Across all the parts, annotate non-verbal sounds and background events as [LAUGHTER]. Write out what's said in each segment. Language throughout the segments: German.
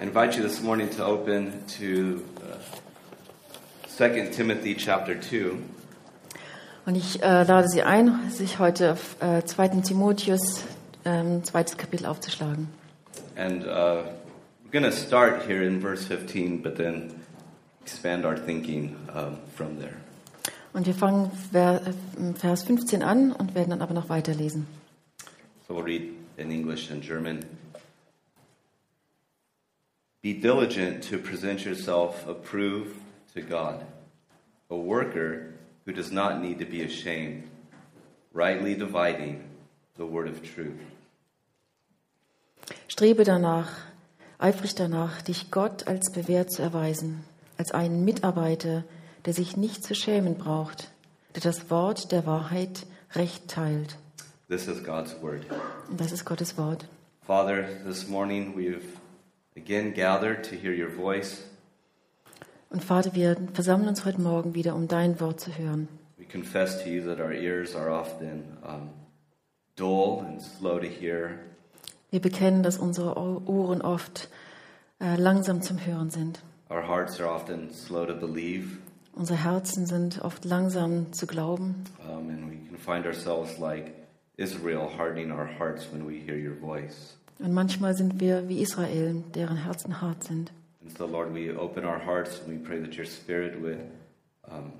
I invite you this morning to open to uh, 2 Timothy chapter 2. Und ich äh, lade Sie ein, sich heute auf äh, 2. Timotheus, ähm, zweites Kapitel aufzuschlagen. And uh, we're going to start here in verse 15, but then expand our thinking um, from there. Und wir fangen äh, Vers 15 an und werden dann aber noch weiterlesen. So we'll read in English and German. Be diligent to present yourself approved to God, a worker who does not need to be ashamed, rightly dividing the word of truth. Strebe danach, eifrig danach, dich Gott als bewährt zu erweisen, als einen Mitarbeiter, der sich nicht zu schämen braucht, der das Wort der Wahrheit recht teilt. This is God's word. Und das ist Gottes Wort. Father, this morning we've again gathered to hear your voice. Und Vater, wir versammeln uns heute Morgen wieder, um dein Wort zu hören. We confess to you that our ears are often um, dull and slow to hear, Wir bekennen, dass unsere Ohren oft äh, langsam zum Hören sind. our hearts are often slow to believe, Unsere Herzen sind oft langsam zu glauben. um, and we can find ourselves like Israel, hardening our hearts when we hear your voice. Und manchmal sind wir wie Israel, deren Herzen hart sind. And so, Lord, we open our hearts and we pray that your Spirit would um,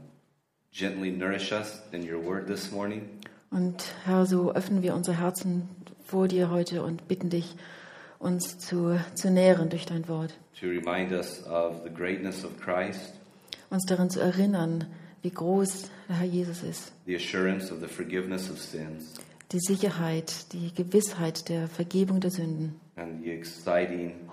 gently nourish us in your word this morning. Und Herr, so öffnen wir unsere Herzen vor dir heute und bitten dich, uns zu, zu nähren durch dein Wort. to remind us of the greatness of Christ, Uns daran zu erinnern, wie groß der Herr Jesus ist. the assurance of the forgiveness of sins, Die Sicherheit, die Gewissheit der Vergebung der Sünden. and the exciting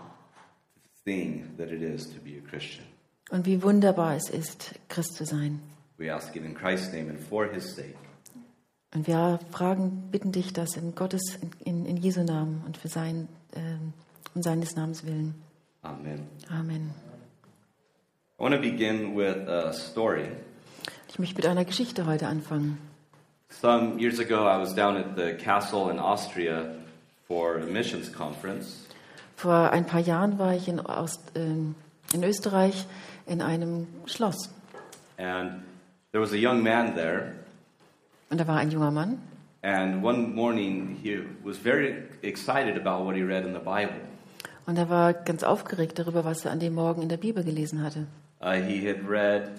thing that it is to be a Christian. Und wie wunderbar es ist, Christ zu sein. We ask it in Christ's name and for his sake. Und wir fragen, bitten dich das in Gottes, in, in Jesu Namen und für sein, ähm, um seines Namens willen. Amen. Amen. I want to begin with a story. Ich möchte mit einer Geschichte heute anfangen. Some years ago, I was down at the castle in Austria for a missions conference, Vor ein paar Jahren war ich in, Ost, ähm, in Österreich in einem Schloss. and there was a young man there. Und da war ein junger Mann. And one morning, he was very excited about what he read in the Bible. Und er war ganz aufgeregt darüber, was er an dem Morgen in der Bibel gelesen hatte. Uh, he had read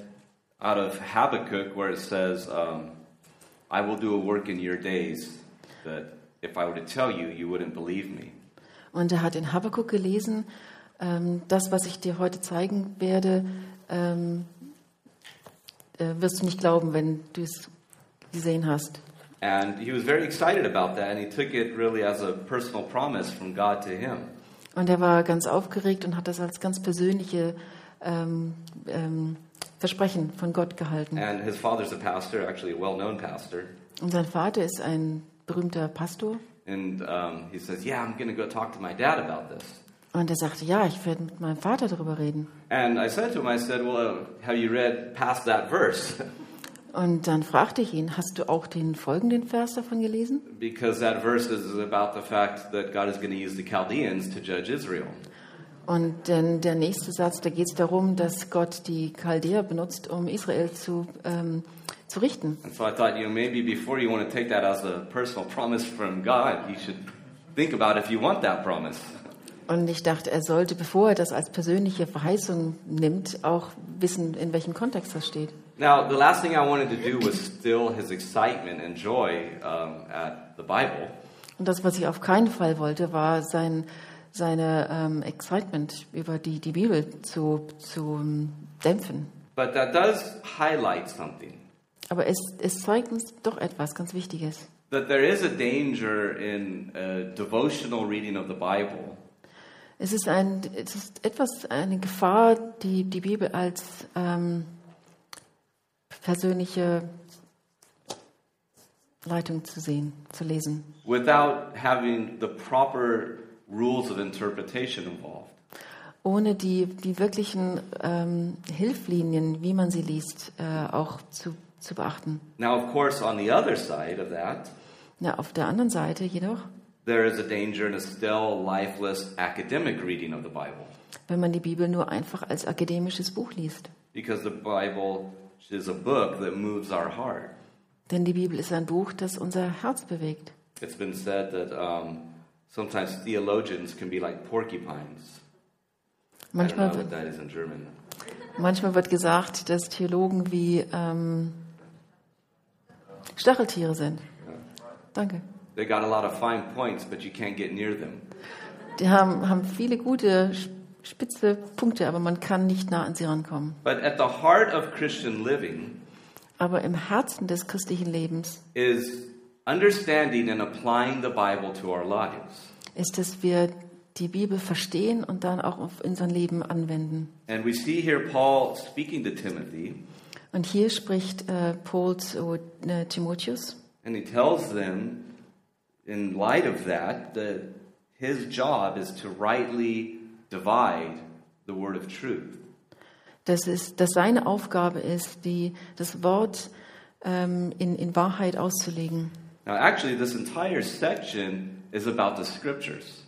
out of Habakkuk where it says, um, I will do a work in your days that if I were to tell you, you wouldn't believe me. Und er hat in Habakkuk gelesen, ähm, das, was ich dir heute zeigen werde, ähm, äh, wirst du nicht glauben, wenn du es gesehen hast. And he was very excited about that, and he took it really as a personal promise from God to him. Und er war ganz aufgeregt und hat das als ganz persönliche ähm, ähm, Versprechen von Gott gehalten. And his father's a pastor, actually a well known pastor. Und sein Vater ist ein berühmter Pastor. And um, he says, Yeah, I'm going to go talk to my dad about this. Und er sagte, ja, ich werde mit meinem Vater darüber reden. And I said to him, I said, Well, have you read past that verse? [LAUGHS] Und dann fragte ich ihn, hast du auch den folgenden Vers davon gelesen? because that verse is about the fact that God is going to use the Chaldeans to judge Israel. Und denn der nächste Satz, da geht es darum, dass Gott die Chaldäer benutzt, um Israel zu, ähm, zu richten. And so I thought, you know, maybe before you want to take that as a personal promise from God, you should think about if you want that promise. Und ich dachte, er sollte, bevor er das als persönliche Verheißung nimmt, auch wissen, in welchem Kontext das steht. Now, the last thing I wanted to do was still his excitement and joy um, at the Bible. Und das, was ich auf keinen Fall wollte, war sein, seine ähm, Excitement über die, die Bibel zu, zu dämpfen. But that does highlight something Aber es, es zeigt uns doch etwas ganz Wichtiges. that there is a danger in a devotional reading of the Bible Es ist, ein, es ist etwas, eine Gefahr, die, die Bibel als ähm, persönliche Leitung zu sehen, zu lesen, without having the proper rules of interpretation involved. ohne die, die wirklichen ähm, Hilflinien, wie man sie liest, äh, auch zu, zu beachten. Now, of course, on the other side of that, Na, auf der anderen Seite jedoch there is a danger in a still, lifeless academic reading of the Bible. wenn man die Bibel nur einfach als akademisches Buch liest. Because the Bible is a book that moves our heart. Denn die Bibel ist ein Buch, das unser Herz bewegt. It's been said that um, sometimes theologians can be like porcupines. Manchmal wird, that is in German. manchmal wird gesagt, dass Theologen wie ähm, Stacheltiere sind. Danke. They got a lot of fine points, but you can't get near them. Die haben, haben viele gute, spitze Punkte, aber man kann nicht nah an sie rankommen. But at the heart of Christian living Aber im Herzen des christlichen Lebens is understanding and applying the Bible to our lives. ist, dass wir die Bibel verstehen und dann auch auf unser Leben anwenden. And we see here Paul speaking to Timothy, Und hier spricht äh, Paul zu äh, Timotheus and he tells them, in light of that, that his job is to rightly divide the word of truth. dass, es, dass seine Aufgabe ist, die, das Wort ähm, in, in Wahrheit auszulegen. Now, actually, this entire section is about the scriptures.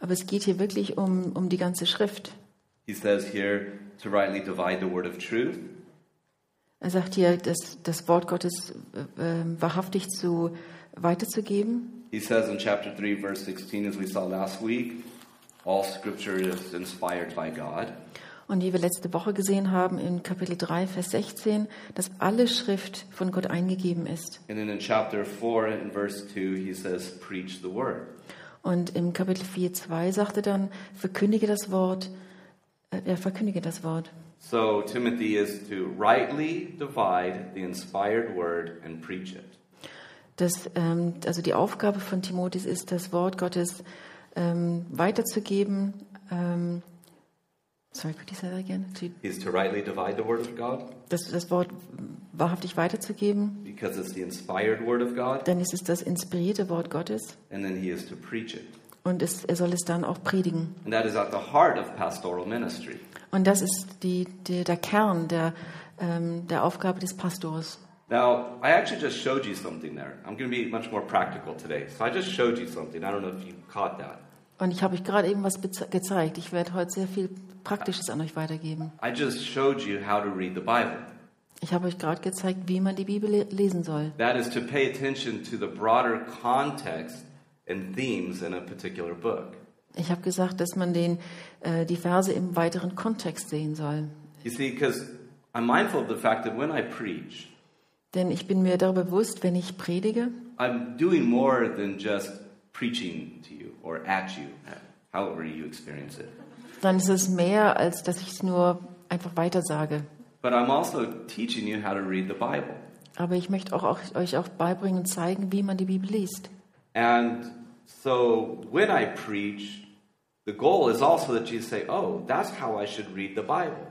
Aber es geht hier wirklich um, um die ganze Schrift. He says here to rightly divide the word of truth. Er sagt hier, das, das Wort Gottes äh, äh, wahrhaftig zu, weiterzugeben. He says in chapter 3, verse 16, as we saw last week, all scripture is inspired by God. Und wie wir letzte Woche gesehen haben in Kapitel 3, Vers 16, dass alle Schrift von Gott eingegeben ist. And then in chapter 4, in verse 2, he says, preach the word. Und im Kapitel 4, 2 sagt er dann, verkündige das Wort, äh, verkündige das Wort. So Timothy is to rightly divide the inspired word and preach it. Das, ähm, also die Aufgabe von Timotheus ist, das Wort Gottes ähm, weiterzugeben. Ähm, sorry, could you say that again? To, He's to rightly divide the word of God das, das Wort wahrhaftig weiterzugeben. because it's the inspired word of God, ist es das inspirierte Wort Gottes and then he is to preach it. und es, er soll es dann auch predigen. And that is at the heart of pastoral ministry. Und das ist die, die, der Kern der, ähm, der Aufgabe des Pastors. Now, I actually just showed you something there. I'm going to be much more practical today. So I just showed you something. I don't know if you caught that. Und ich habe euch gerade eben was gezeigt. Ich werde heute sehr viel Praktisches an euch weitergeben. I just showed you how to read the Bible. Ich habe euch gerade gezeigt, wie man die Bibel le- lesen soll. That is to pay attention to the broader context and themes in a particular book. Ich habe gesagt, dass man den, äh, die Verse im weiteren Kontext sehen soll. You see, because I'm mindful of the fact that when I preach, Denn ich bin mir darüber bewusst, wenn ich predige, I'm doing more than just preaching to you or at you, however you experience it. dann ist es mehr, als dass ich es nur einfach weitersage. But I'm also teaching you how to read the Bible. Aber ich möchte auch, auch, euch auch beibringen und zeigen, wie man die Bibel liest. And so when I preach, the goal is also that you say, oh, that's how I should read the Bible.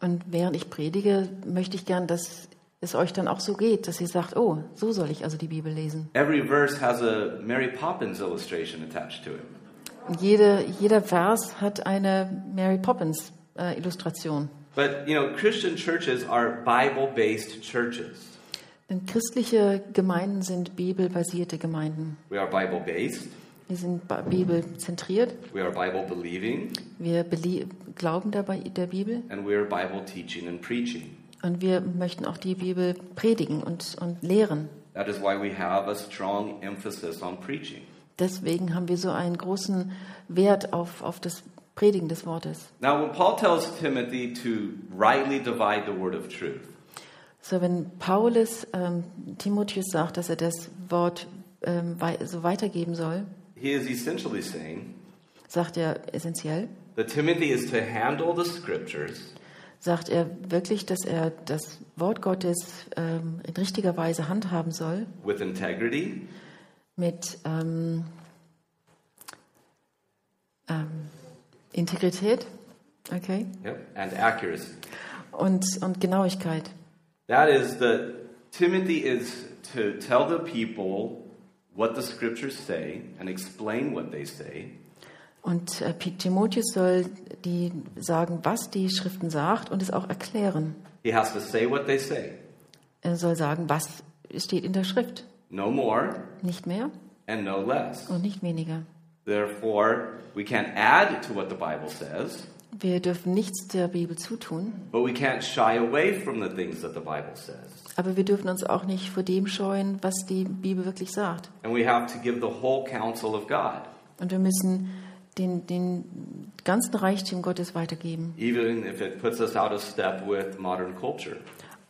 Und während ich predige, möchte ich gern, dass es euch dann auch so geht, dass ihr sagt, oh, so soll ich also die Bibel lesen. Every verse has a Mary Poppins illustration attached to it. Jede, jeder Vers hat eine Mary Poppins äh, Illustration. But, you know, Christian churches are Bible based churches. Denn christliche Gemeinden sind bibelbasierte Gemeinden. We are Bible based, Wir sind bibelzentriert. we are Bible believing, Wir belie- glauben dabei der Bibel and we are Bible teaching and preaching. Und wir möchten auch die Bibel predigen und, und lehren. That is why we have a strong emphasis on preaching. Deswegen haben wir so einen großen Wert auf, auf das Predigen des Wortes. Now, when Paul tells Timothy to rightly divide the word of truth, So, wenn Paulus ähm, Timotheus sagt, dass er das Wort ähm, so weitergeben soll, he is essentially saying sagt er essentiell, that Timothy is to handle the scriptures sagt er wirklich, dass er das Wort Gottes ähm, in richtiger Weise handhaben soll, with integrity, mit ähm, ähm, Integrität? Okay, yep, and accuracy. und, und Genauigkeit. That is that Timothy is to tell the people what the scriptures say and explain what they say, Und äh, Timotheus soll die sagen, was die Schriften sagt und es auch erklären. he has to say what they say, Er soll sagen, was steht in der Schrift, no more, nicht mehr. and no less. und nicht weniger. Therefore, we can't add to what the Bible says, Wir dürfen nichts der Bibel zutun, but we can't shy away from the things that the Bible says. aber wir dürfen uns auch nicht vor dem scheuen, was die Bibel wirklich sagt. And we have to give the whole counsel of God, Und wir müssen den, den ganzen Reichtum Gottes weitergeben. even if it puts us out of step with modern culture.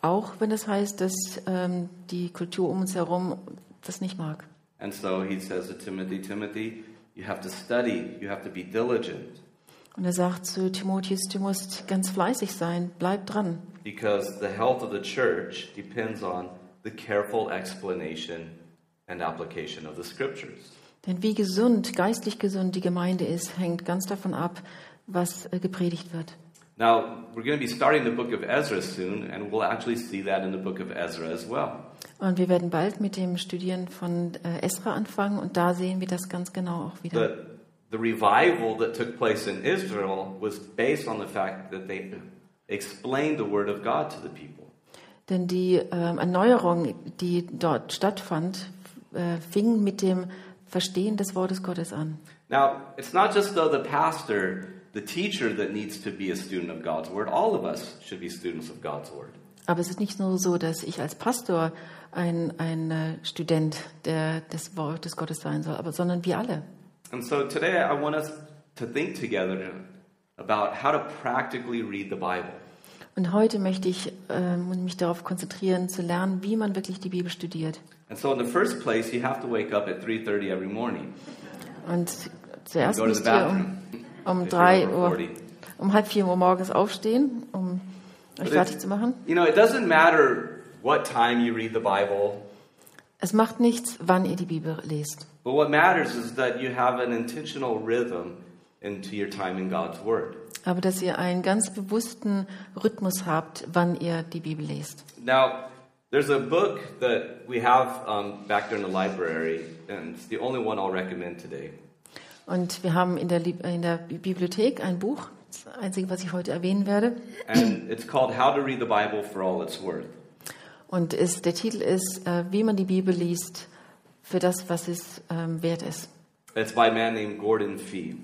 Auch wenn es heißt, dass ähm, die Kultur um uns herum das nicht mag. And so he says to Timothy, Timothy, you have to study, you have to be diligent, Und er sagt zu Timotheus, du musst ganz fleißig sein, bleib dran. because the health of the church depends on the careful explanation and application of the scriptures. Denn wie gesund, geistlich gesund die Gemeinde ist, hängt ganz davon ab, was äh, gepredigt wird. Now, we're going to be starting the book of Ezra soon, and we'll actually see that in the book of Ezra as well. Und wir werden bald mit dem Studieren von äh, Esra anfangen und da sehen wir das ganz genau auch wieder. The, the revival that took place in Israel was based on the fact that they explained the word of God to the people. Denn die ähm, Erneuerung, die dort stattfand, äh, fing mit dem Verstehen des Wortes Gottes an. Now, it's not just though the pastor, the teacher that needs to be a student of God's word. All of us should be students of God's word. Aber es ist nicht nur so, dass ich als Pastor ein, ein äh, Student der, des Wortes Gottes sein soll, aber, sondern wir alle. And so today I want us to think together about how to practically read the Bible. Und heute möchte ich ähm, mich darauf konzentrieren, zu lernen, wie man wirklich die Bibel studiert. And so in the first place, you have to wake up at 3:30 every morning. Und zuerst müsst ihr um, um if you're drei over Uhr, 40. um halb vier Uhr morgens aufstehen, um euch fertig zu machen. You know, it doesn't matter what time you read the Bible, Es macht nichts, wann ihr die Bibel lest. but what matters is that you have an intentional rhythm into your time in God's Word. Aber dass ihr einen ganz bewussten Rhythmus habt, wann ihr die Bibel lest. Now, there's a book that we have um, back there in the library, and it's the only one I'll recommend today. Und wir haben in der, in der Bibliothek ein Buch, das einzige, was ich heute erwähnen werde. And it's called How to Read the Bible for All It's Worth. Und ist, der Titel ist, äh, wie man die Bibel liest für das, was es ähm, wert ist. It's by a man named Gordon Fee.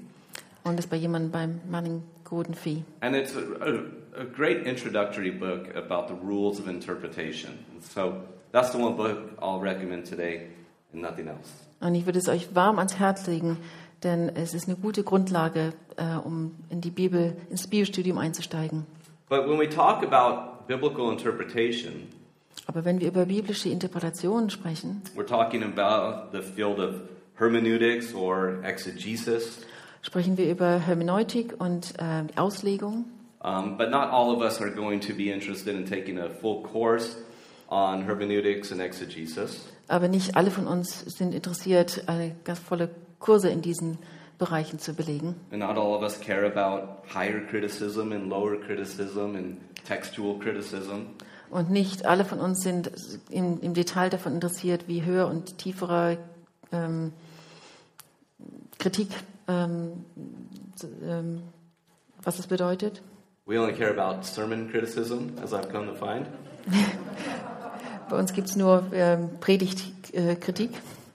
Und ist bei jemandem beim Manning Gordon Fee. And it's a, a, a great introductory book about the rules of interpretation. And so that's the one book I'll recommend today and nothing else. Und ich würde es euch warm ans Herz legen, denn es ist eine gute Grundlage, äh, um in die Bibel, ins Bibelstudium einzusteigen. But when we talk about biblical interpretation, Aber wenn wir über biblische Interpretationen sprechen, we're talking about the field of hermeneutics or exegesis. Sprechen wir über Hermeneutik und äh, Auslegung. Um, but not all of us are going to be interested in taking a full course on hermeneutics and exegesis. Aber nicht alle von uns sind interessiert, eine ganz volle Kurse in diesen Bereichen zu belegen. And not all of us care about higher criticism and lower criticism and textual criticism. Und nicht alle von uns sind im, im Detail davon interessiert, wie höher und tiefere ähm, Kritik, ähm, ähm, was es bedeutet. We only care about sermon criticism, as I've come to find. [LAUGHS] Bei uns gibt es nur ähm, Predigtkritik.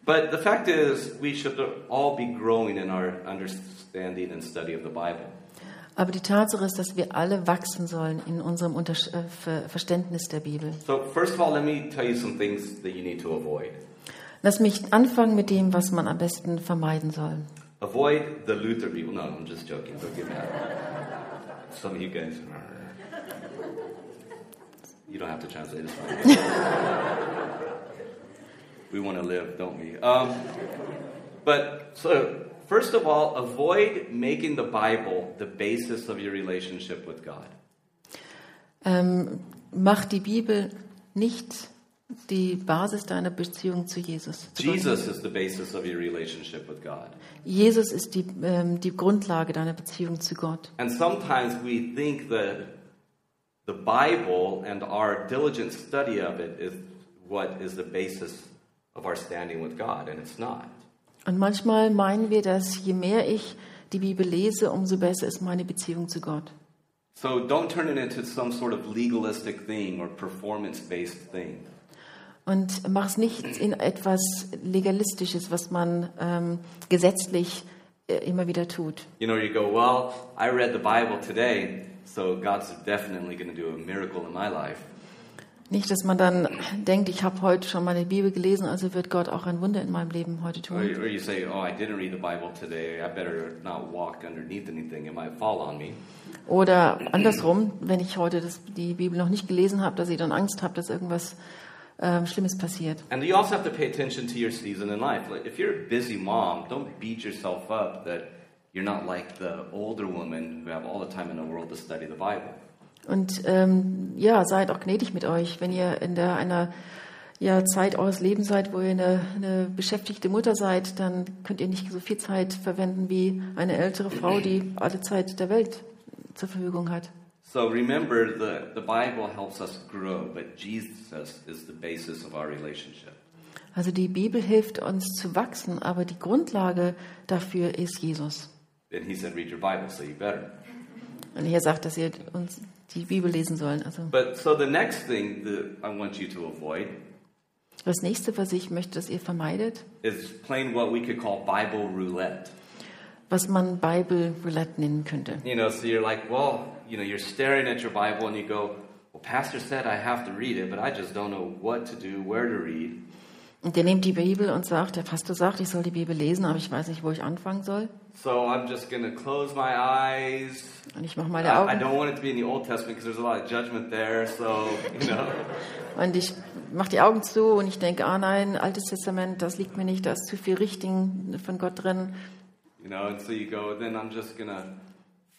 But the fact is, we should all be growing in our understanding and study of the Bible. Aber die Tatsache ist, dass wir alle wachsen sollen in unserem Unters äh, Ver Verständnis der Bibel. So, first of all, let me tell you some things that you need to avoid. Lass mich anfangen mit dem, was man am besten vermeiden soll. Avoid the Luther people. No, I'm just joking. Don't get mad. Some of you guys. You don't have to translate this one. we want to live, don't we? Um, but so, first of all, avoid making the Bible the basis of your relationship with God. Ähm, mach die Bibel nicht die Basis deiner Beziehung zu Jesus. zu Gott. Jesus is the basis of your relationship with God. Jesus ist die, ähm, die Grundlage deiner Beziehung zu Gott. And sometimes we think that the Bible and our diligent study of it is what is the basis of our standing with God, and it's not. Und manchmal meinen wir, dass je mehr ich die Bibel lese, umso besser ist meine Beziehung zu Gott. So don't turn it into some sort of legalistic thing or performance based thing. Und mach es nicht in etwas Legalistisches, was man ähm, gesetzlich äh, immer wieder tut. You know, you go, well, I read the Bible today, so God's definitely going to do a miracle in my life. Nicht, dass man dann denkt, ich habe heute schon die Bibel gelesen, also wird Gott auch ein Wunder in meinem Leben heute Or, tun. or you say, oh, I didn't read the Bible today. I better not walk underneath anything. It might fall on me. Oder andersrum, wenn ich heute das, die Bibel noch nicht gelesen habe, dass ich dann Angst habe, dass irgendwas ähm, Schlimmes passiert. And you also have to pay attention to your season in life. Like, if you're a busy mom, don't beat yourself up that you're not like the older women who have all the time in the world to study the Bible. Und ähm, ja, seid auch gnädig mit euch, wenn ihr in der, einer ja, Zeit eures Lebens seid, wo ihr eine, eine beschäftigte Mutter seid, dann könnt ihr nicht so viel Zeit verwenden wie eine ältere Frau, die alle Zeit der Welt zur Verfügung hat. So remember, the, the Bible helps us grow, but Jesus is the basis of our relationship. Also die Bibel hilft uns zu wachsen, aber die Grundlage dafür ist Jesus. And he said, read your Bible, so you better. Und er sagt, dass ihr uns die Bibel lesen sollen. Also But so the next thing that I want you to avoid das nächste, was ich möchte, dass ihr vermeidet, is playing what we could call Bible roulette. Was man Bible Roulette nennen könnte. You know, so you're like, well, you know, you're staring at your Bible and you go, well, Pastor said I have to read it, but I just don't know what to do, where to read. Und der nimmt die Bibel und sagt, der Pastor sagt, ich soll die Bibel lesen, aber ich weiß nicht, wo ich anfangen soll. So I'm just to close my eyes. Und ich mache meine I, I Augen don't want it to be in the Old Testament because there's a lot of judgment there. So, you know. [LAUGHS] und ich mache die Augen zu und ich denke, ah nein, Altes Testament, das liegt mir nicht, da ist zu viel Richtigen von Gott drin. You know, and so you go, then I'm just going to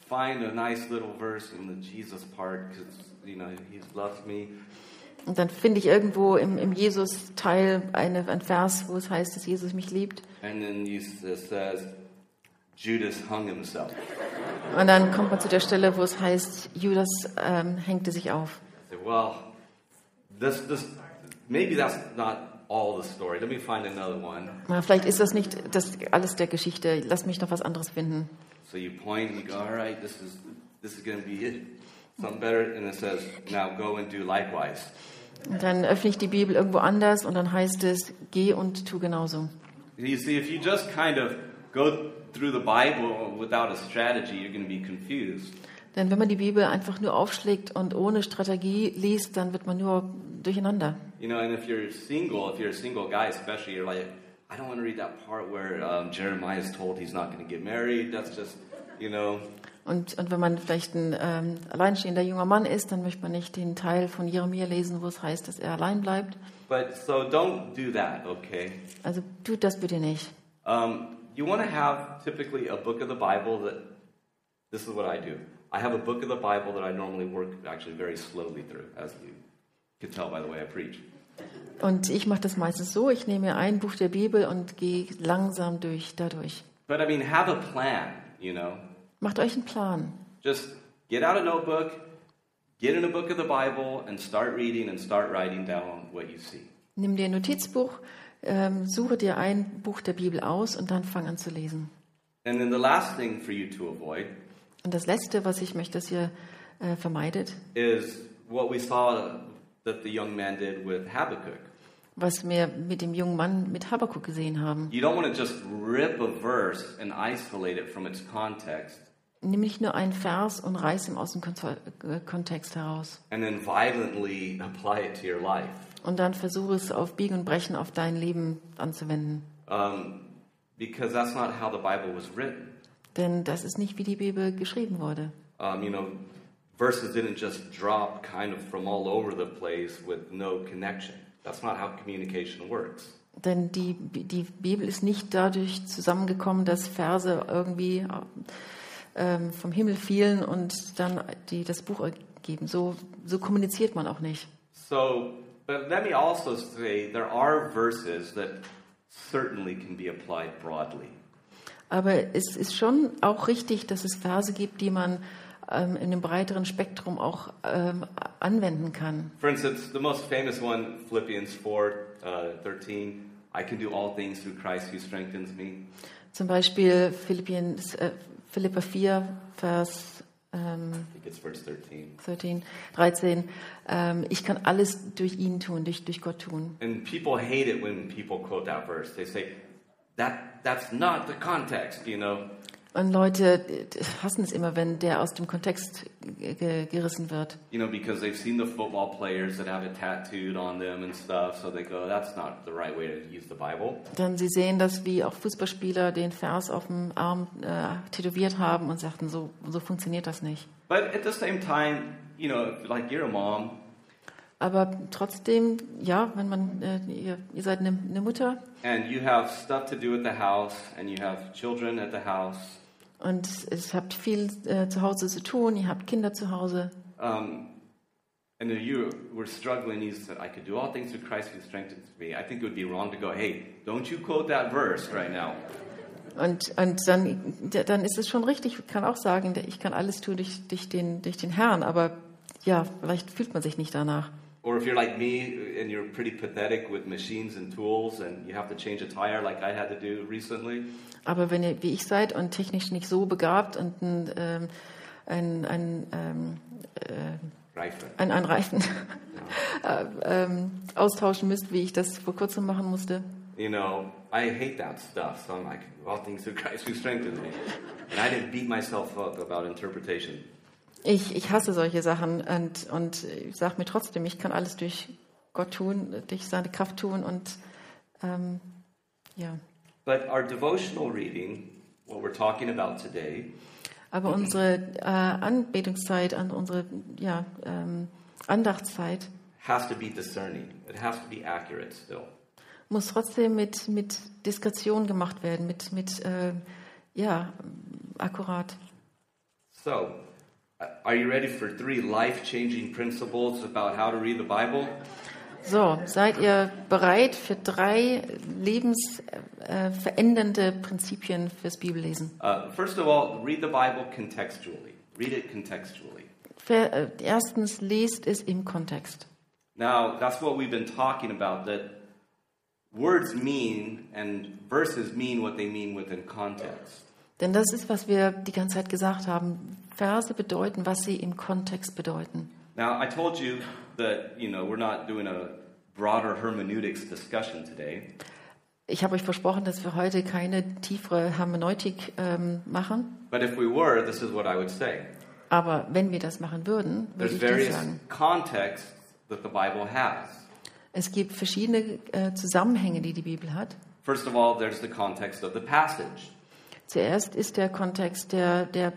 find a nice little verse in the Jesus part because, you know, he loves me. Und dann finde ich irgendwo im, im Jesus-Teil eine, ein Vers, wo es heißt, dass Jesus mich liebt. And then says, Judas hung himself. Und dann kommt man zu der Stelle, wo es heißt, Judas ähm, hängte sich auf. Well, this, this, maybe that's not all the story. Let me find another one. Na, vielleicht ist das nicht das alles der Geschichte. Lass mich noch was anderes finden. So you point and you go, all right, this is, this is going to be it. Something better. And it says, now go and do likewise. Und dann öffne ich die Bibel irgendwo anders und dann heißt es, geh und tu genauso. You see, if you just kind of go through the Bible without a strategy, you're going to be confused. Denn wenn man die Bibel einfach nur aufschlägt und ohne Strategie liest, dann wird man nur durcheinander. You know, and if you're single, if you're a single guy especially, you're like, I don't want to read that part where um, Jeremiah is told he's not going to get married. That's just, you know. Und, und wenn man vielleicht ein ähm, alleinstehender junger Mann ist, dann möchte man nicht den Teil von Jeremia lesen, wo es heißt, dass er allein bleibt. But so don't do that, okay? Also tut das bitte nicht. Um, you want to have typically a book of the Bible that, this is what I do. I have a book of the Bible that I normally work actually very slowly through, as you can tell by the way I preach. Und ich mache das meistens so, ich nehme mir ein Buch der Bibel und gehe langsam durch dadurch. But I mean, have a plan, you know? Macht euch einen Plan. Just get out a notebook, get in a book of the Bible, and start reading and start writing down what you see. Nimm dir ein Notizbuch, ähm, suche dir ein Buch der Bibel aus und dann fang an zu lesen. And then the last thing for you to avoid Und das Letzte, was ich möchte, dass ihr äh, vermeidet, is what we saw that the young man did with Habakkuk. was wir mit dem jungen Mann mit Habakkuk gesehen haben. You don't want to just rip a verse and isolate it from its context Nimm nicht nur einen Vers und reiß ihn aus dem äh, Kontext heraus. and then violently apply it to your life. Und dann versuche es auf Biegen und Brechen auf dein Leben anzuwenden. Um, because that's not how the Bible was written. Denn das ist nicht, wie die Bibel geschrieben wurde. Um, you know, verses didn't just drop kind of from all over the place with no connection. That's not how communication works. Denn die, die Bibel ist nicht dadurch zusammengekommen, dass Verse irgendwie ähm, vom Himmel fielen und dann die, das Buch ergeben. So, so kommuniziert man auch nicht. So, but let me also say there are verses that certainly can be applied broadly. Aber es ist schon auch richtig, dass es Verse gibt, die man ähm, in einem breiteren Spektrum auch ähm, anwenden kann. For instance, the most famous one, Philippians 4 uh, 13, I can do all things through Christ who strengthens me. Zum Beispiel Philippien, äh, Philippa 4, Vers ähm, I think it's verse 13. 13, 13, ähm, ich kann alles durch ihn tun, durch, durch Gott tun. And people hate it when people quote that verse. They say, that, that's not the context, you know. Und Leute hassen es immer, wenn der aus dem Kontext ge- ge- gerissen wird. You know, because they've seen the football players that have it tattooed on them and stuff, so they go, that's not the right way to use the Bible. Dann sie sehen das, wie auch Fußballspieler den Vers auf dem Arm äh, tätowiert haben und sagten, so, so funktioniert das nicht. But at the same time, you know, like you're a mom, Aber trotzdem, ja, wenn man, äh, ihr, ihr seid eine, eine Mutter and you have stuff to do at the house, and you have children at the house, und es habt viel äh, zu Hause zu tun, ihr habt Kinder zu Hause um, and if you were struggling, you said, I could do all things through Christ who strengthens me. I think it would be wrong to go, hey, don't you quote that verse right now. Und, und dann, dann ist es schon richtig, ich kann auch sagen, ich kann alles tun durch, durch, den, durch den Herrn, aber ja, vielleicht fühlt man sich nicht danach. Or if you're like me and you're pretty pathetic with machines and tools and you have to change a tire like I had to do recently, Aber wenn ihr wie ich seid und technisch nicht so begabt und ein, ähm, ein, ein, ähm, äh, Reife. ein, ein Reifen [LAUGHS] äh, ähm, austauschen müsst, wie ich das vor kurzem machen musste, You know, I hate that stuff. So I'm like, all things through [LAUGHS] Christ who strengthens me. And I didn't beat myself up about interpretation. Ich, ich hasse solche Sachen und, und ich sage mir trotzdem, ich kann alles durch Gott tun, durch seine Kraft tun und ähm, ja. But our devotional reading, what we're talking about today, Aber unsere äh, Anbetungszeit, an unsere ja, ähm, Andachtszeit has to be discerning. It has to be accurate still. muss trotzdem mit, mit Diskretion gemacht werden, mit, mit äh, ja, akkurat. So, are you ready for three life changing principles about how to read the Bible? So, seid ihr bereit für drei lebensverändernde Prinzipien fürs Bibellesen? Uh, first of all, read the Bible contextually. Read it contextually. Ver, äh, erstens, lest es im Kontext. Now, that's what we've been talking about that words mean and verses mean what they mean within context. Denn das ist, was wir die ganze Zeit gesagt haben. Verse bedeuten, was sie im Kontext bedeuten. Now, I told you that, you know, we're not doing a broader hermeneutics discussion today. Ich habe euch versprochen, dass wir heute keine tiefere Hermeneutik ähm, machen. But if we were, this is what I would say. Aber wenn wir das machen würden, würde There's ich das sagen. contexts that the Bible has. Es gibt verschiedene äh, Zusammenhänge, die die Bibel hat. First of all, there's the context of the passage. Zuerst ist der Kontext der, der,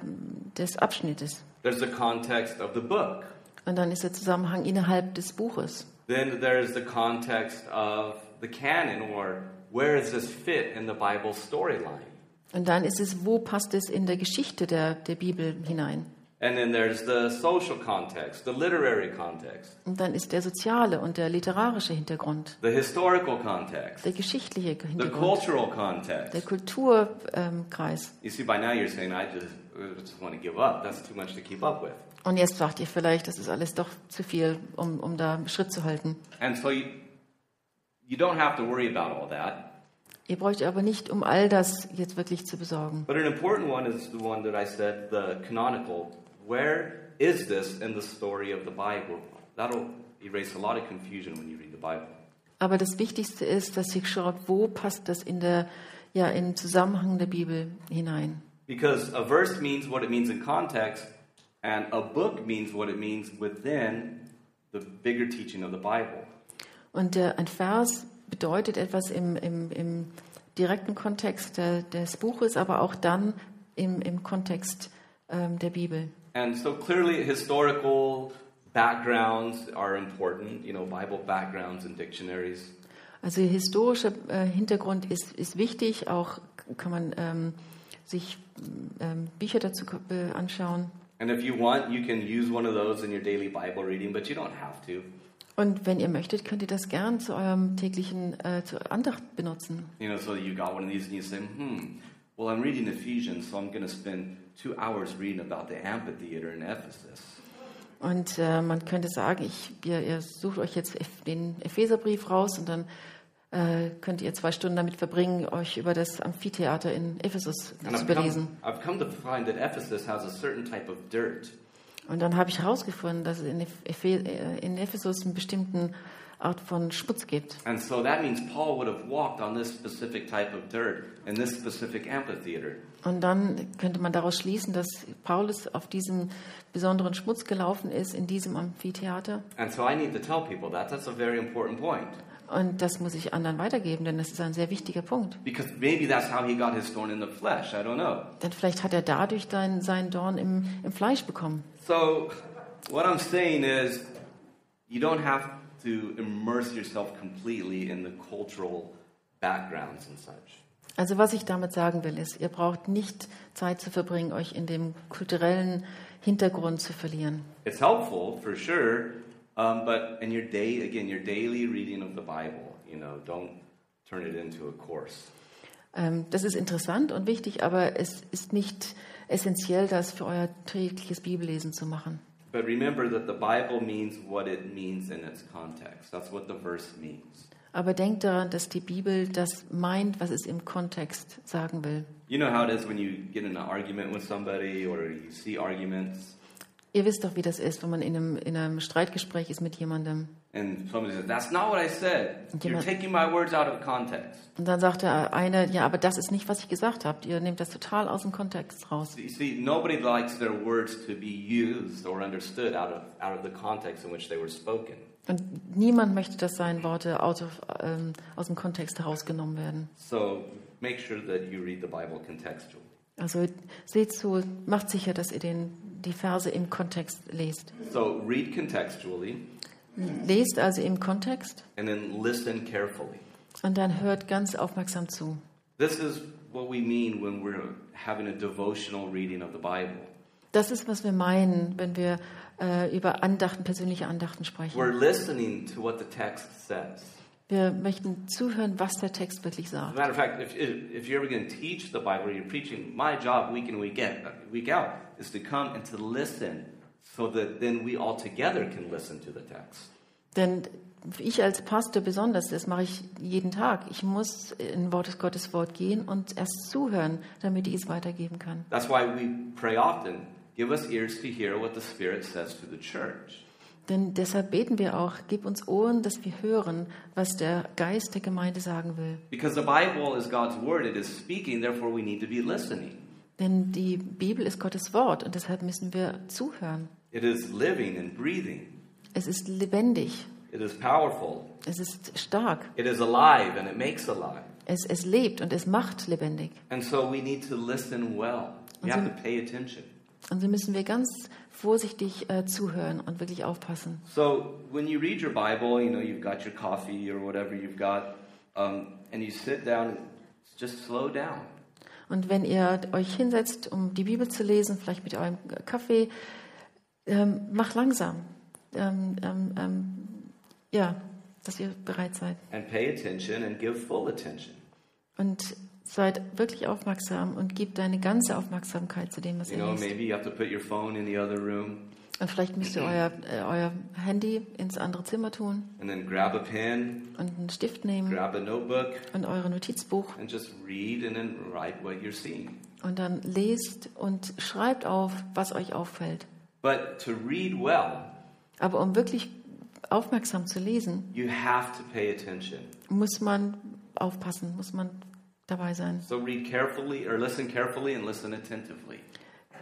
des Abschnittes. There's the context of the book. Und dann ist der Zusammenhang innerhalb des Buches. Then there's the context of the canon, or where does this fit in the Bible storyline? Und dann ist es, wo passt es in der Geschichte der, der Bibel hinein? And then there's the social context, the literary context, Und dann ist der soziale und der literarische Hintergrund, the historical context, der geschichtliche the Hintergrund, cultural der context. Kulturkreis. You see, by now you're saying, I just, I just want to give up. That's too much to keep up with. Und jetzt sagt ihr vielleicht, das ist alles doch zu viel, um, um da Schritt zu halten. And so you, you don't have to worry about all that. Ihr bräucht aber nicht, um all das jetzt wirklich zu besorgen. But an important one is the one that I said, the canonical. Where is this in the story of the Bible? That'll erase a lot of confusion when you read the Bible. Aber das Wichtigste ist, dass ihr schaut, wo passt das in der, ja, im Zusammenhang der Bibel hinein. Because a verse means what it means in context, and a book means what it means within the bigger teaching of the Bible. Und der, ein Vers bedeutet etwas im, im, im direkten Kontext der, des Buches, aber auch dann im, im Kontext ähm, der Bibel. And so clearly, historical backgrounds are important, you know, Bible backgrounds and dictionaries. Also der historische äh, Hintergrund ist, ist wichtig, auch kann man ähm, sich ähm, Bücher dazu äh, anschauen. And if you want, you can use one of those in your daily Bible reading, but you don't have to. Und wenn ihr möchtet, könnt ihr das gern zu eurem täglichen äh, zur Andacht benutzen. You know, so you got one of these and you say, hmm, well, I'm reading Ephesians, so I'm going to spend two hours reading about the amphitheater in Ephesus. Und äh, man könnte sagen, ich, ihr, ihr sucht euch jetzt den Epheserbrief raus und dann äh, könnt ihr zwei Stunden damit verbringen, euch über das Amphitheater in Ephesus And zu I've belesen. come, I've come to find that Ephesus has a certain type of dirt. Und dann habe ich herausgefunden, dass in, äh, in Ephesus einen bestimmten Art von Schmutz gibt. And so that means Paul would have walked on this specific type of dirt in this specific amphitheater. Und dann könnte man daraus schließen, dass Paulus auf diesem besonderen Schmutz gelaufen ist, in diesem Amphitheater. And so I need to tell people that. That's a very important point. Und das muss ich anderen weitergeben, denn das ist ein sehr wichtiger Punkt. Because maybe that's how he got his thorn in the flesh. I don't know. Denn vielleicht hat er dadurch dein, seinen Dorn im, im Fleisch bekommen. So, what I'm saying is, you don't have to immerse yourself completely in the cultural backgrounds and such. Also was ich damit sagen will, ist, ihr braucht nicht Zeit zu verbringen, euch in dem kulturellen Hintergrund zu verlieren. It's helpful for sure, um, but in your day, again, your daily reading of the Bible, you know, don't turn it into a course. Ähm, das ist interessant und wichtig, aber es ist nicht essentiell, das für euer tägliches Bibellesen zu machen. But remember that the Bible means what it means in its context. That's what the verse means. Aber denkt daran, dass die Bibel das meint, was es im Kontext sagen will. You know how it is when you get in an argument with somebody or you see arguments Ihr wisst doch, wie das ist, wenn man in einem, in einem Streitgespräch ist mit jemandem. and somebody says, That's not what I said. You're Jemand- taking my words out of context. Und dann sagt der eine, ja, aber das ist nicht, was ich gesagt habe. Ihr nehmt das total aus dem Kontext raus. You see, nobody likes their words to be used or understood out of, out of the context in which they were spoken. Und niemand möchte, dass seine Worte out of, ähm, aus dem Kontext herausgenommen werden. So make sure that you read the Bible contextually. Also seht zu, macht sicher, dass ihr den, die Verse im Kontext lest. So read contextually Lest also im Kontext and then listen carefully. und dann hört ganz aufmerksam zu. This is what we mean when we're having a devotional reading of the Bible. Das ist, was wir meinen, wenn wir äh, über Andachten, persönliche Andachten sprechen. We're listening to what the text says. Wir möchten zuhören, was der Text wirklich As a sagt. matter of fact, if, if you're ever going to teach the Bible, or you're preaching, my job week in, week, in, week out is to come and to listen so that then we all together can listen to the text. Denn ich als Pastor besonders, das mache ich jeden Tag. Ich muss in Wort Gottes Wort gehen und erst zuhören, damit ich es weitergeben kann. That's why we pray often give us ears to hear what the Spirit says to the church. Denn deshalb beten wir auch, gib uns Ohren, dass wir hören, was der Geist der Gemeinde sagen will. Because the Bible is God's Word, it is speaking, therefore we need to be listening. Denn die Bibel ist Gottes Wort und deshalb müssen wir zuhören. It is living and breathing, Es ist lebendig, it is powerful, es ist stark, it is alive, and it makes alive. es, es lebt und es macht lebendig. And so we need to listen well. We have to pay attention. Und so müssen wir ganz vorsichtig äh, zuhören und wirklich aufpassen. So when you read your Bible, you know, you've got your coffee or whatever you've got, um, and you sit down, just slow down. Und wenn ihr euch hinsetzt, um die Bibel zu lesen, vielleicht mit eurem Kaffee, ähm, macht langsam. Ähm, ähm, ähm, ja, dass ihr bereit seid. and pay attention and give full attention. Und seid wirklich aufmerksam und gebt deine ganze Aufmerksamkeit zu dem, was You ihr know, lest. maybe you have to put your phone in the other room Und vielleicht müsst ihr [CLEARS THROAT] euer, äh, euer Handy ins andere Zimmer tun and then grab a pen, und einen Stift nehmen grab a notebook, und eure Notizbuch and just read and then write what you're seeing. und dann lest und schreibt auf, was euch auffällt. But to read well, Aber um wirklich aufmerksam zu lesen, you have to pay attention. muss man aufpassen, muss man dabei sein. So read carefully or listen carefully and listen attentively.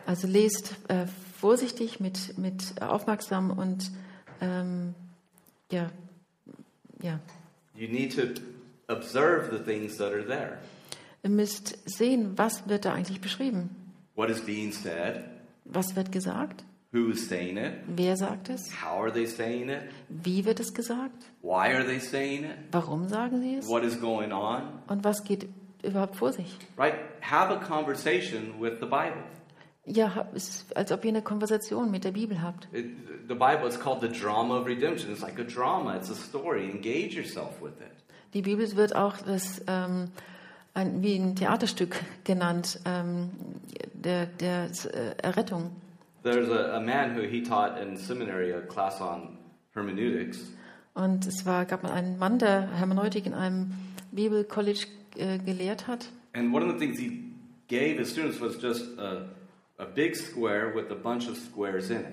Also lest äh, vorsichtig, mit, mit aufmerksam und ähm, ja, ja. You need to observe the things that are there. Ihr müsst sehen, was wird da eigentlich beschrieben? What is being said? Was wird gesagt? Who is saying it? Wer sagt es? How are they saying it? Wie wird es gesagt? Why are they saying it? Warum sagen sie es? What is going on? Und was geht überhaupt vor sich? Right? Have a conversation with the Bible. Ja, es ist, als ob ihr eine Konversation mit der Bibel habt. It, the Bible is called the drama of redemption. It's like a drama. It's a story. Engage yourself with it. Die Bibel wird auch das, ähm, ein, wie ein Theaterstück genannt, ähm, der, der äh, Errettung. There's a, a man who he taught in seminary a class on hermeneutics, Und es war, gab mal einen Mann, der Hermeneutik in einem Bibelcollege äh, gelehrt hat. And one of the things he gave his students was just a, a big square with a bunch of squares in it.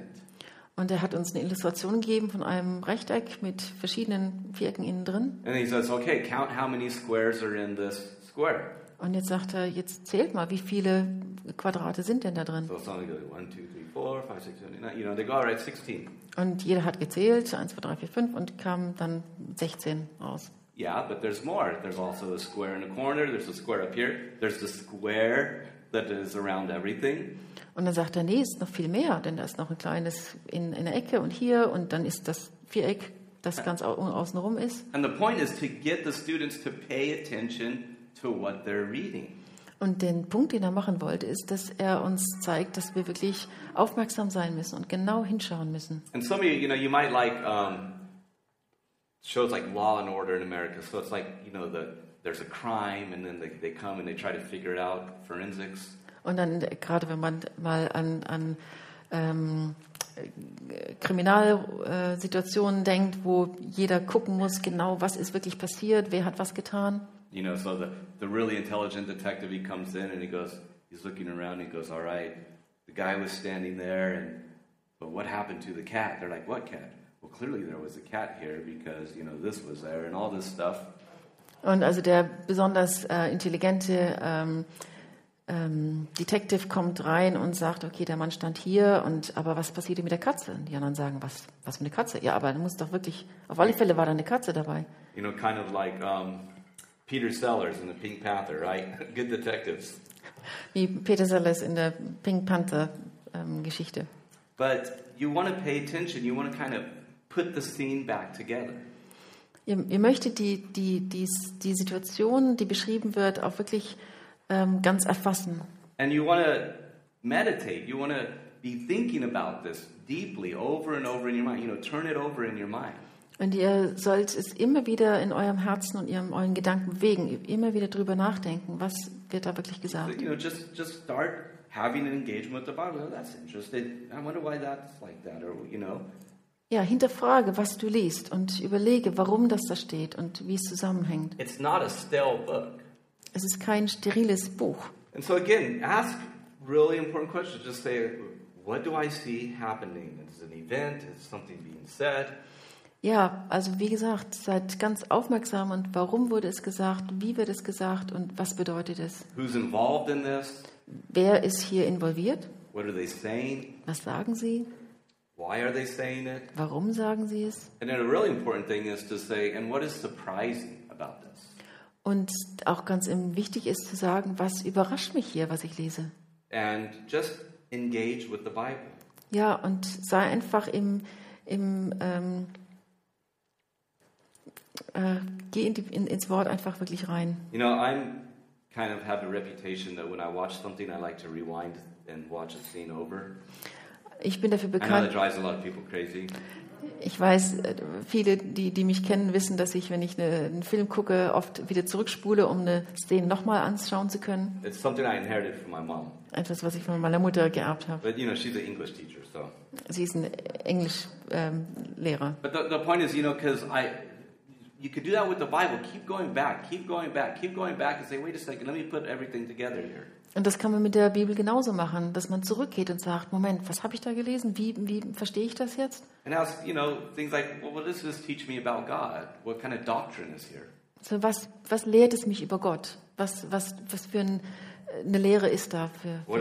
Und er hat uns eine Illustration gegeben von einem Rechteck mit verschiedenen Vierecken innen drin. And he says, okay, count how many squares are in this square. Und jetzt sagt er, jetzt zählt mal, wie viele Quadrate sind denn da drin? So good. One, two, three, four, five, six, seven, eight, nine. You know, they go, all right, 16. Und jeder hat gezählt, 1, 2, 3, 4, 5 und kam dann 16 raus. Yeah, but there's more. There's also a square in the corner. There's a square up here. There's the square that is around everything. Und dann sagt er, nee, ist noch viel mehr, denn da ist noch ein kleines in, in der Ecke und hier und dann ist das Viereck, das ganz au außenrum ist. And the point is to get the students to pay attention to what they're reading. Und den Punkt, den er machen wollte, ist, dass er uns zeigt, dass wir wirklich aufmerksam sein müssen und genau hinschauen müssen. And some of you, you know, you might like um, shows like Law and Order in America. So it's like, you know, the, there's a crime and then they, they come and they try to figure it out, forensics. Und dann, gerade wenn man mal an, an ähm, äh, Kriminalsituationen denkt, wo jeder gucken muss, genau was ist wirklich passiert, wer hat was getan. You know, so the, the really intelligent detective, he comes in and he goes, he's looking around and he goes, all right, the guy was standing there and, but what happened to the cat? They're like, what cat? Well, clearly there was a cat here because, you know, this was there and all this stuff. Und also der besonders äh, intelligente ähm, ähm, Detective kommt rein und sagt, okay, der Mann stand hier, und aber was passierte mit der Katze? Und die anderen sagen, was, was für eine Katze? Ja, aber da muss doch wirklich, auf alle Fälle war da eine Katze dabei. You know, kind of like um, Peter Sellers in the Pink Panther, right? [LAUGHS] Good detectives. Wie Peter Sellers in der Pink Panther ähm, Geschichte. But you want to pay attention. You want to kind of put the scene back together. Ihr, ihr möchtet die, die, die, die Situation, die beschrieben wird, auch wirklich ähm, ganz erfassen. And you want to meditate. You want to be thinking about this deeply over and over in your mind. You know, turn it over in your mind. Und ihr sollt es immer wieder in eurem Herzen und in euren Gedanken bewegen, immer wieder drüber nachdenken, was wird da wirklich So, gesagt. you know, just just start having an engagement with the Bible. Oh, that's interesting. I wonder why that's like that, or you know. Ja, hinterfrage, was du liest und überlege, warum das da steht und wie es zusammenhängt. It's not a stale book. Es ist kein steriles Buch. And so again, ask really important questions. Just say, what do I see happening? Is it an event? Is something being said? Ja, also wie gesagt, seid ganz aufmerksam und warum wurde es gesagt, wie wird es gesagt und was bedeutet es? Who's involved in this? Wer ist hier involviert? What are they saying? Was sagen sie? Why are they saying it? Warum sagen sie es? And then a really important thing is to say, and what is surprising about this? Und auch ganz wichtig ist zu sagen, was überrascht mich hier, was ich lese. And just engage with the Bible. Ja, und sei einfach im, im ähm, äh, geh in die, in, ins Wort einfach wirklich rein. You know, I'm kind of have a reputation that when I watch something, I like to rewind and watch a scene over. Ich bin dafür bekannt. Ich weiß, äh, viele, die, die mich kennen, wissen, dass ich, wenn ich eine, einen Film gucke, oft wieder zurückspule, um eine Szene nochmal anschauen zu können. It's something I inherited from my mom. Etwas, was ich von meiner Mutter geerbt habe. But, you know, she's an English teacher, so. Sie ist ein Englischlehrer. But the, the point is, you know, because I, you could do that with the Bible. Keep going back, keep going back, keep going back and say, wait a second, let me put everything together here. Und das kann man mit der Bibel genauso machen, dass man zurückgeht und sagt, Moment, was habe ich da gelesen? Wie, wie verstehe ich das jetzt? Ask, you know, like, well, kind of? So, was, was lehrt es mich über Gott? Was, was, was für ein, eine Lehre ist da für, für?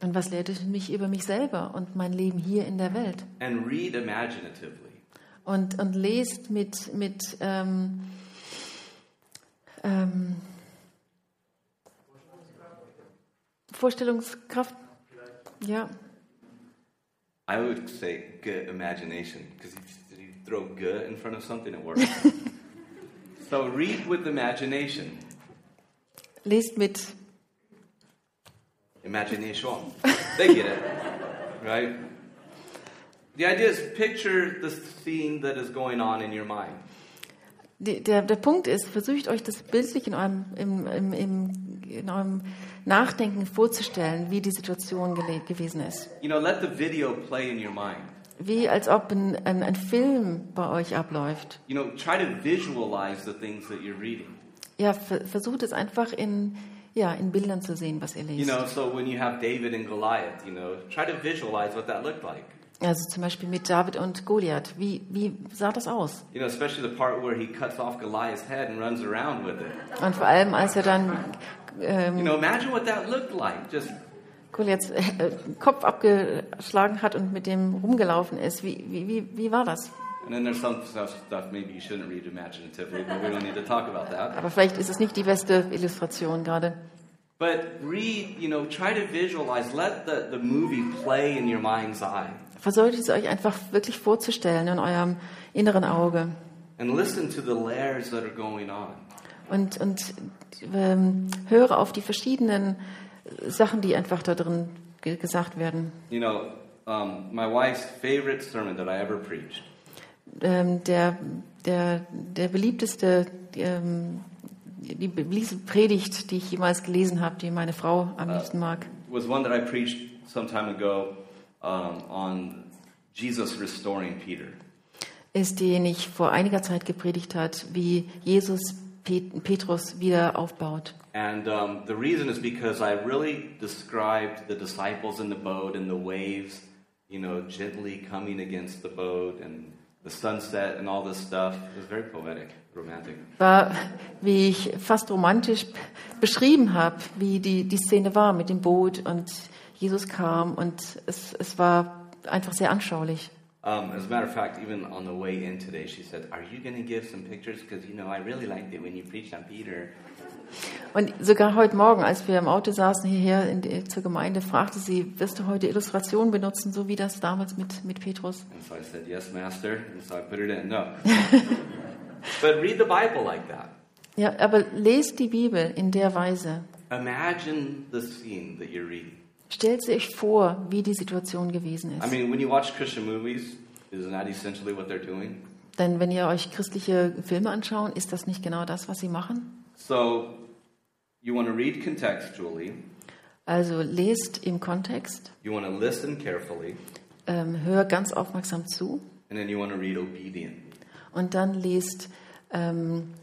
Und was lehrt es mich über mich selber und mein Leben hier in der Welt? And read imaginatively. Und, und lest mit, mit ähm, ähm, Vorstellungskraft. Ja, I would say good imagination because if you throw good in front of something, it works. [LAUGHS] so read with imagination. lest mit Imagination. They get it, right? The idea is picture the scene that is going on in your mind. Die- Der, der Punkt ist, versucht euch das bildlich in eurem, im, im, im, in eurem Nachdenken vorzustellen, wie die Situation gewesen ist. You know, let the video play in your mind. wie als ob ein, ein, ein Film bei euch abläuft. You know, try to visualize the things that you're reading. Ja, ver versucht es einfach in, ja, in Bildern zu sehen, was ihr You lest. know, so when you have David and Goliath, you know, try to visualize what that looked like. Also zum Beispiel mit David und Goliath. Wie, wie sah das aus? You know, especially the part where he cuts off Goliath's head and runs around with it. Und vor allem, als er dann You ähm, know, imagine what that looked like. Just Goliaths äh, Kopf abgeschlagen hat und mit dem rumgelaufen ist. Wie, wie, wie, wie war das? you. Aber vielleicht ist es nicht die beste Illustration gerade. But read, you know, try to visualize. Let the, the movie play in your mind's eye. Versucht es euch einfach wirklich vorzustellen in eurem inneren Auge. And listen to the layers that are going on. Und, und ähm, höre auf die verschiedenen Sachen, die einfach da drin ge gesagt werden. You know, um, my wife's favorite sermon that I ever preached Ähm, der, der, der beliebteste, ähm, die Predigt, die ich jemals gelesen habe, die meine Frau am liebsten mag, was one that I preached some time ago um, on Jesus restoring Peter. ist, den ich vor einiger Zeit gepredigt hat, wie Jesus Pet Petrus wieder aufbaut. And um, the reason is because I really described the disciples in the boat and the waves, you know, gently coming against the boat and the sunset and all this stuff. It was very poetic. War, wie ich fast romantisch beschrieben habe, wie die, die Szene war mit dem Boot und Jesus kam und es, es war einfach sehr anschaulich. Um, as a matter of fact, even on the way in today, she said, Are you going to give some pictures? Because, you know, I really liked it when you preached on Peter. Und sogar heute Morgen, als wir im Auto saßen hierher in die, zur Gemeinde, fragte sie, wirst du heute Illustrationen benutzen, so wie das damals mit, mit Petrus? And so I said, Yes, Master. And so I put it in. No. [LAUGHS] but read the Bible like that. Ja, aber lest die Bibel in der Weise. Imagine the scene that you're reading. Stellt euch vor, wie die Situation gewesen I ist. mean, when you watch Christian movies, isn't that essentially what they're doing? Denn wenn ihr euch christliche Filme anschaut, ist das nicht genau das, was sie machen? So you want to read contextually, Also lest im Kontext, you want to listen carefully, ähm, hör ganz aufmerksam zu and then you want to read obedient. Und dann lest ähm,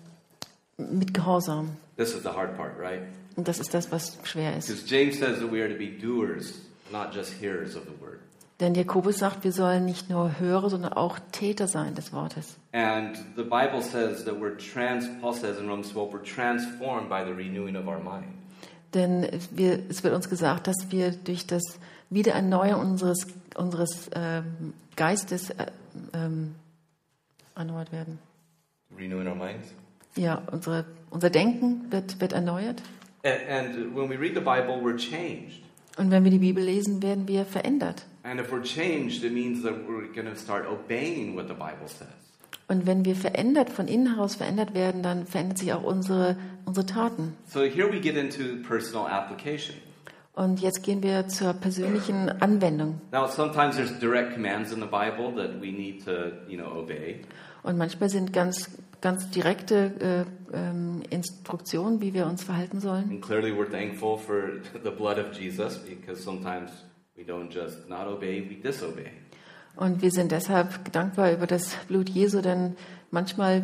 mit Gehorsam. This is the hard part, right? Und das ist das, was schwer ist. Because James says that we are to be doers, not just hearers of the word. Denn Jakobus sagt, wir sollen nicht nur Hörer, sondern auch Täter sein des Wortes. And the Bible says that we're trans, Paul says in Romans 12, we're transformed by the renewing of our mind. Denn wir, es wird uns gesagt, dass wir durch das Wiedererneuern unseres, unseres ähm, Geistes äh, ähm, erneuert werden. Renewing our minds. Ja, unsere, unser Denken wird, wird erneuert. And, and when we read the Bible, we're changed. Und wenn wir die Bibel lesen, werden wir verändert. And if we're changed, it means that we're going to start obeying what the Bible says. Und wenn wir verändert, von innen heraus verändert werden, dann verändert sich auch unsere, unsere Taten. So here we get into personal application. Und jetzt gehen wir zur persönlichen Anwendung. Now, sometimes there's direct commands in the Bible that we need to, you know, obey. Und manchmal sind ganz, ganz direkte äh, ähm, Instruktionen, wie wir uns verhalten sollen. And clearly, we're thankful for [LAUGHS] the blood of Jesus because sometimes we don't just not obey, we disobey. Und wir sind deshalb dankbar über das Blut Jesu, denn manchmal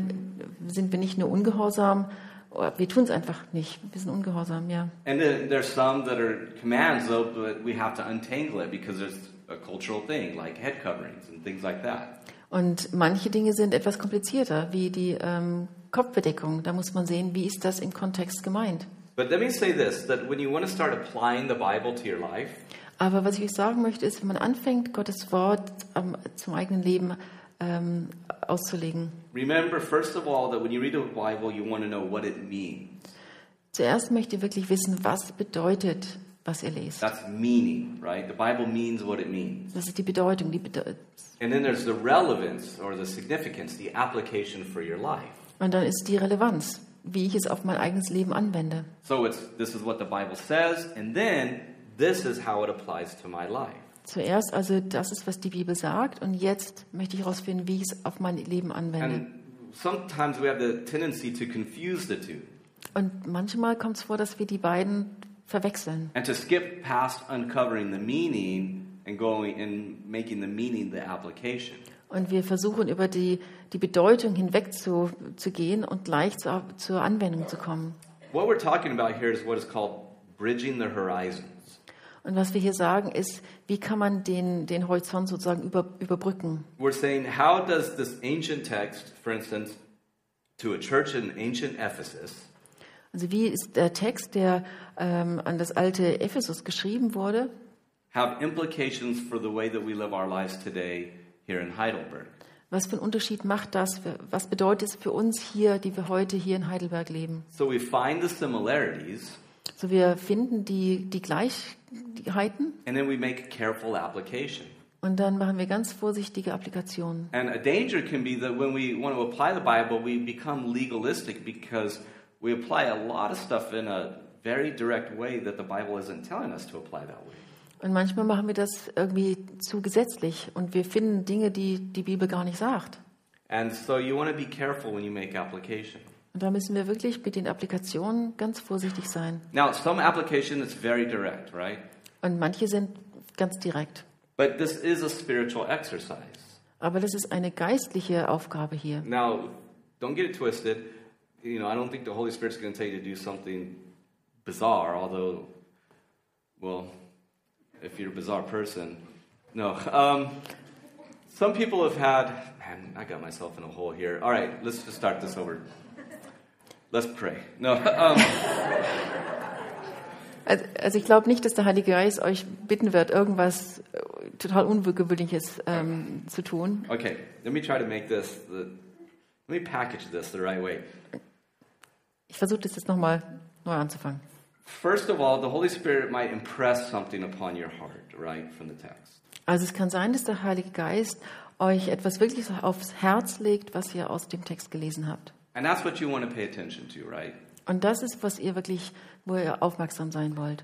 sind wir nicht nur ungehorsam, wir tun es einfach nicht. Wir sind ungehorsam, ja. And there's some that are commands, though, but we have to untangle it because there's a cultural thing like head coverings and things like that. Und manche Dinge sind etwas komplizierter, wie die ähm, Kopfbedeckung. Da muss man sehen, wie ist das im Kontext gemeint. But let me say this that when you want to start applying the Bible to your life, Aber was ich euch sagen möchte, ist, wenn man anfängt, Gottes Wort ähm, zum eigenen Leben ähm, auszulegen, remember, first of all, that when you read the Bible, you want to know what it means. zuerst möchte ihr wirklich wissen, was bedeutet, was ihr lest. That's meaning, right? The Bible means what it means. Das ist die Bedeutung, die Bede And then there's the relevance or the significance, the application for your life. Und dann ist die Relevanz, wie ich es auf mein eigenes Leben anwende. So it's this is what the Bible says, and then this is how it applies to my life. Zuerst also, das ist, was die Bibel sagt, und jetzt möchte ich herausfinden, wie ich es auf mein Leben anwende. And sometimes we have the tendency to confuse the two Und manchmal kommt es vor, dass wir die beiden verwechseln and to skip past uncovering the meaning and going and making the meaning the application. Und wir versuchen über die, die Bedeutung hinweg zu, zu gehen und gleich zur, zur Anwendung zu kommen. What we're talking about here is what is called bridging the horizons. Und was wir hier sagen ist, wie kann man den, den Horizont sozusagen über, überbrücken? We're saying, how does this ancient text, for instance, to a church in ancient Ephesus, Also wie ist der Text, der ähm, an das alte Ephesus geschrieben wurde, have implications for the way that we live our lives today here in Heidelberg? was für einen Unterschied macht das? Was bedeutet es für uns hier, die wir heute hier in Heidelberg leben? So we find the similarities, So wir finden die, die Gleichheiten and then we make a careful application. und dann machen wir ganz vorsichtige Applikationen. And a danger can be that when we want to apply the Bible, we become legalistic because we apply a lot of stuff in a very direct way that the Bible isn't telling us to apply that way. Und manchmal machen wir das irgendwie zu gesetzlich und wir finden Dinge, die die Bibel gar nicht sagt. And so you want to be careful when you make application. Und da müssen wir wirklich mit den Applikationen ganz vorsichtig sein. Now, some application is very direct, right? Und manche sind ganz direkt. But this is a spiritual exercise. Aber das ist eine geistliche Aufgabe hier. Now, don't get it twisted. You know, I don't think the Holy Spirit's going to tell you to do something bizarre, although, well, if you're a bizarre person, no. Um, some people have had, man, I got myself in a hole here. All right, let's just start this over. Let's pray. No, [LAUGHS] um, Also also ich glaube nicht, dass der Heilige Geist euch bitten wird, irgendwas äh, total Ungewöhnliches ähm, zu tun. okay, let me try to make this, the, let me package this the right way. Ich versuche das jetzt nochmal neu anzufangen. First of all, the Holy Spirit might impress something upon your heart, right, from the text. Also es kann sein, dass der Heilige Geist euch etwas wirklich aufs Herz legt, was ihr aus dem Text gelesen habt. And that's what you want to pay attention to, right? Und das ist, was ihr wirklich, wo ihr aufmerksam sein wollt.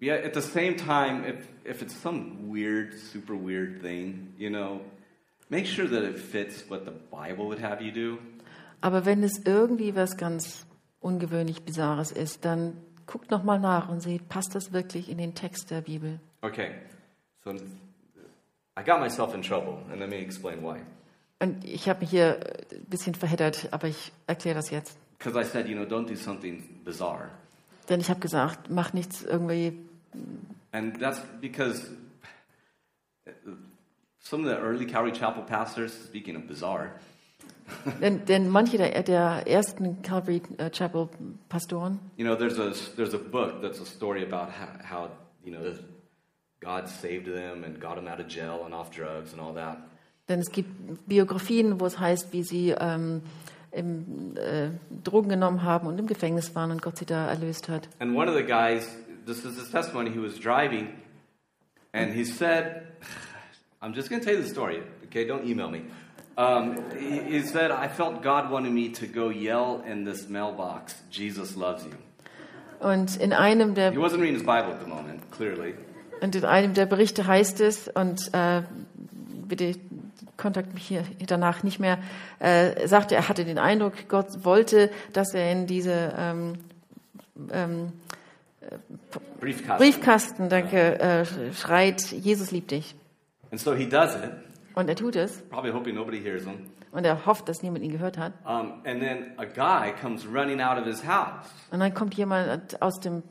Yeah, at the same time, if, if it's some weird, super weird thing, you know, make sure that it fits what the Bible would have you do. Aber wenn es irgendwie was ganz ungewöhnlich Bizarres ist, dann guckt noch mal nach und seht, passt das wirklich in den Text der Bibel? Okay, so I got myself in trouble, and let me explain why. Und ich habe mich hier ein bisschen verheddert, aber ich erkläre das jetzt. Because I said, you know, don't do something bizarre. Denn ich habe gesagt, mach nichts irgendwie. And that's because some of the early Calvary Chapel pastors, speaking of bizarre, [LAUGHS] Denn, denn manche der, der ersten Calvary äh, Chapel Pastoren, You know, there's a there's a book that's a story about how, how you know God saved them and got them out of jail and off drugs and all that. Denn es gibt Biografien, wo es heißt, wie sie ähm, im, äh, Drogen genommen haben und im Gefängnis waren und Gott sie da erlöst hat. And one of the guys, this is his testimony. He was driving, and he said, "I'm just going to tell you the story. Okay, don't email me." Um, he, he said, "I felt God wanted me to go yell in this mailbox, Jesus loves you." Und in einem der He wasn't reading his Bible at the moment, clearly. Und in einem der Berichte heißt es, und äh, bitte kontakt mich hier danach nicht mehr, äh, sagte, er hatte den Eindruck, Gott wollte, dass er in diese ähm, ähm, Briefcast. Briefkasten, danke, äh, schreit, Jesus liebt dich. And so he does it, Und er tut es probably hoping nobody hears him. und er hofft, dass niemand ihn gehört hat. Um, and then a guy comes running out of his house. Und dann kommt jemand aus dem,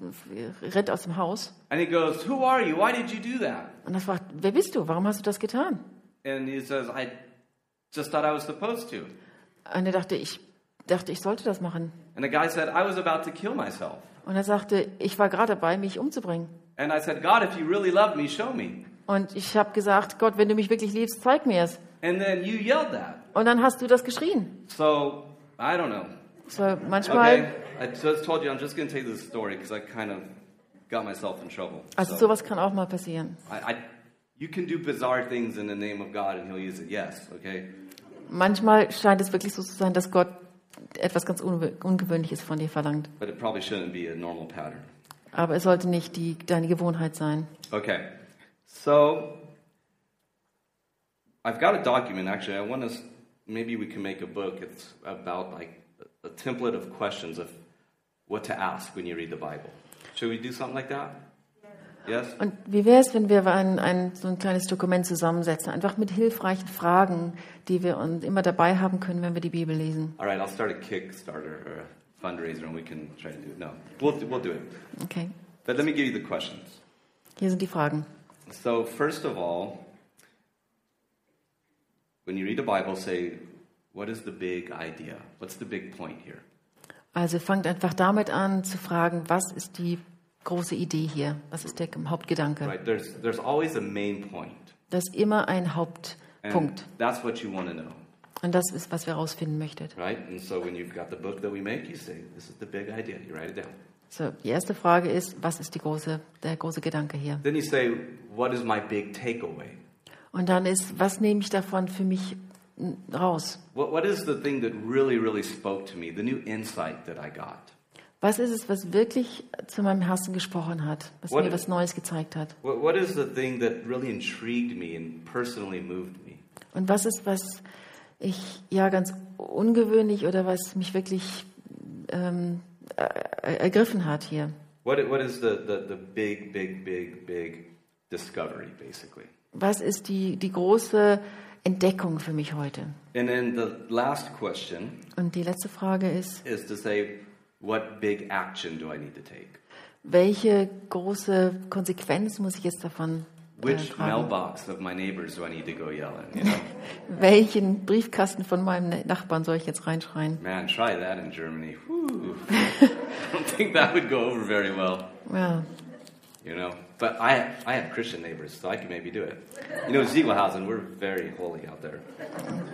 rennt aus dem Haus And he goes, Who are you? Why did you do that? und er fragt, wer bist du? Warum hast du das getan? And he says, I just thought I was supposed to. Und er dachte, ich dachte, ich sollte das machen. And the guy said, I was about to kill myself. Und er sagte, ich war gerade dabei, mich umzubringen. And I said, God, if you really love me, show me. Und ich habe gesagt, Gott, wenn du mich wirklich liebst, zeig mir es. And then you yelled that. Und dann hast du das geschrien. So, I don't know. So manchmal, Okay? I just told you I'm just going to you this story because I kind of got myself in trouble. also So, sowas kann auch mal passieren. I, I, you can do bizarre things in the name of God and He'll use it, yes, okay? Manchmal scheint es wirklich so zu sein, dass Gott etwas ganz Ungewöhnliches von dir verlangt. But it probably shouldn't be a normal pattern. Aber es sollte nicht die, deine Gewohnheit sein. Okay, so I've got a document actually. I want to maybe we can make a book. It's about like a template of questions of what to ask when you read the Bible. Should we do something like that? Yes? Und wie wäre es, wenn wir ein, ein, so ein kleines Dokument zusammensetzen, einfach mit hilfreichen Fragen, die wir uns immer dabei haben können, wenn wir die Bibel lesen? All right, I'll start a Kickstarter or a fundraiser and we can try to do it. No, we'll, we'll do it. Okay, But let me give you the questions. hier sind die Fragen. So, first of all, when you read the Bible, say, what is the big idea? What's the big point here? Also fangt einfach damit an zu fragen, was ist die große Idee hier? Was ist der Hauptgedanke? Right? There's, there's always a main point. Das ist immer ein And Hauptpunkt. that's what you want to know, Und das ist, was wir herausfinden möchtet. right? And so when you've got the book that we make, you say, this is the big idea. You write it down. So, die erste Frage ist, was ist die große, der große Gedanke hier? Then you say, what is my big takeaway? Und dann ist, was nehme ich davon für mich raus? What, what is the thing that really, really spoke to me, the new insight that I got? Was ist es, was wirklich zu meinem Herzen gesprochen hat, was What- mir was Neues gezeigt hat? What, what is the thing that really intrigued me and personally moved me? Und was ist, was ich ja ganz ungewöhnlich oder was mich wirklich ähm, er- ergriffen hat hier? What, what is the, the, the big, big, big, big discovery, basically? Was ist die, die große Entdeckung für mich heute? And then the last question Und die letzte Frage ist, is to say, what big action do I need to take? welche große Konsequenz muss ich jetzt davon äh, Which mailbox of my neighbors do I need to go yell in? You know? [LAUGHS] Welchen Briefkasten von meinem Nachbarn soll ich jetzt reinschreien? Man, try that in Germany. I [LAUGHS] don't think that would go over very well. Ja, You know, but I I have Christian neighbors, so I can maybe do it. You know, Ziegelhausen, we're very holy out there.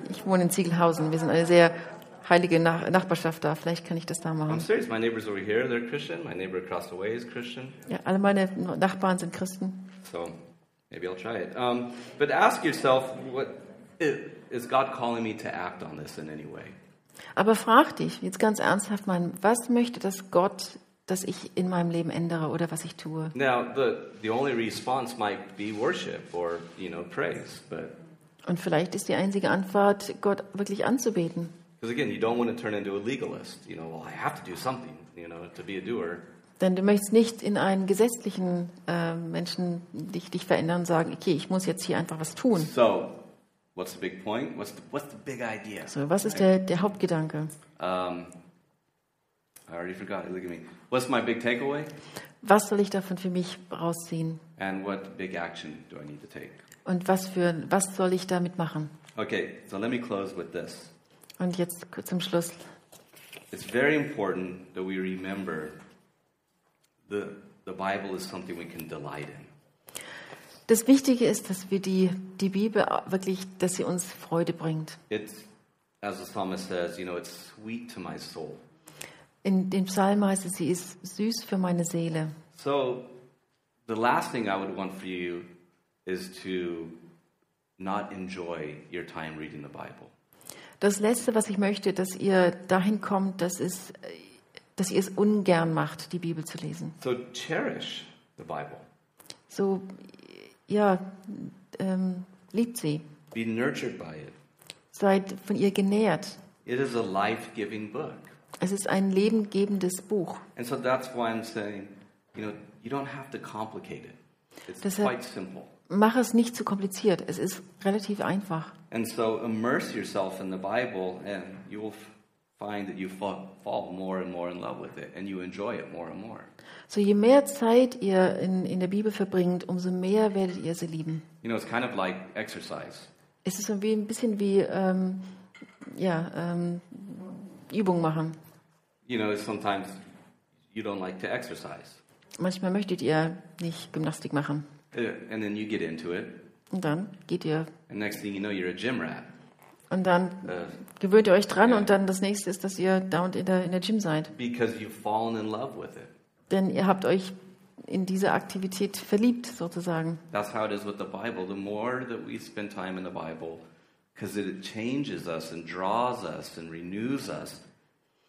ich wohne in Ziegelhausen. Wir sind eine sehr heilige Nach Nachbarschaft da. Vielleicht kann ich das da I'm machen. serious. My neighbors over here, they're Christian. My neighbor across the way is Christian. Ja, alle meine Nachbarn sind Christen. So maybe I'll try it. Um, but ask yourself, what is, is God calling me to act on this in any way? Aber frag dich, jetzt ganz ernsthaft mal, was möchte das Gott, dass ich in meinem Leben ändere oder was ich tue? Now, the the only response might be worship or you know praise, but Und vielleicht ist die einzige Antwort, Gott wirklich anzubeten. Because again, you don't want to turn into a legalist. You know, well, I have to do something. You know, to be a doer. Denn du möchtest nicht in einen gesetzlichen äh, Menschen dich, dich verändern und sagen, okay, ich muss jetzt hier einfach was tun. So, what's the big point? What's the, what's the big idea? So, was ist der, der Hauptgedanke? Um, I already forgot. Look at me. What's my big takeaway? Was soll ich davon für mich rausziehen? And what big action do I need to take? Und was, für, was soll ich damit machen? Okay, so let me close with this. Und jetzt kurz zum Schluss. It's very important that we remember the, the Bible is something we can delight in. Das Wichtige ist, dass wir die, die Bibel wirklich, dass sie uns Freude bringt. It's, as the psalmist says, you know, it's sweet to my soul. In dem Psalm heißt es, sie ist süß für meine Seele. So, the last thing I would want for you is to not enjoy your time reading the Bible. Das Letzte, was ich möchte, dass ihr dahin kommt, dass, es, dass ihr es ungern macht, die Bibel zu lesen. So, cherish the Bible. So, ja, ähm, liebt sie. Be nurtured by it. Seid von ihr genährt. It is a life giving book. Es ist ein lebengebendes Buch. And so that's why I'm saying, you know, you don't have to complicate it. It's Deshalb- quite simple. Mach es nicht zu kompliziert. Es ist relativ einfach. And so immerse yourself in the Bible, and you will find that you fall, fall more and more in love with it, and you enjoy it more and more. So je mehr Zeit ihr in, in der Bibel verbringt, umso mehr werdet ihr sie lieben. You know, it's kind of like exercise. Es ist so wie, ein bisschen wie ähm, ja, ähm, Übung machen. You know, sometimes you don't like to exercise, Manchmal möchtet ihr nicht Gymnastik machen. Uh, and then you get into it, Und dann geht ihr and next thing you know, you're a gym rat. und dann Uh, gewöhnt ihr euch dran Ja. und dann das nächste ist, dass ihr dauernd in der, in der Gym seid. because you've fallen in love with it. Denn ihr habt euch in diese Aktivität verliebt, sozusagen. That's how it is with the Bible. The more that we spend time in the Bible, because it changes us and draws us and renews us,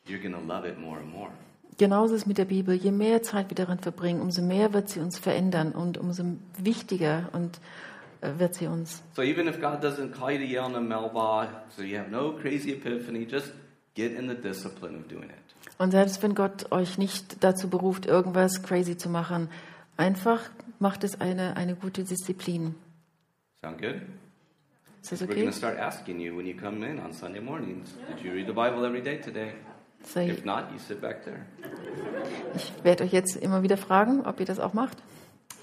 you're going to love it more and more. Genauso ist es mit der Bibel. Je mehr Zeit wir darin verbringen, umso mehr wird sie uns verändern und umso wichtiger und äh, wird sie uns. So even if God doesn't call you to yell the mailbox, so you have no crazy epiphany, just get in the discipline of doing it. Und selbst wenn Gott euch nicht dazu beruft, irgendwas crazy zu machen, einfach macht es eine, eine gute Disziplin. Sound good? Ist das We're going okay? to start asking you when you come in on Sunday mornings Did you read the Bible every day today? So, If not, you sit back there. ich werde euch jetzt immer wieder fragen, ob ihr das auch macht.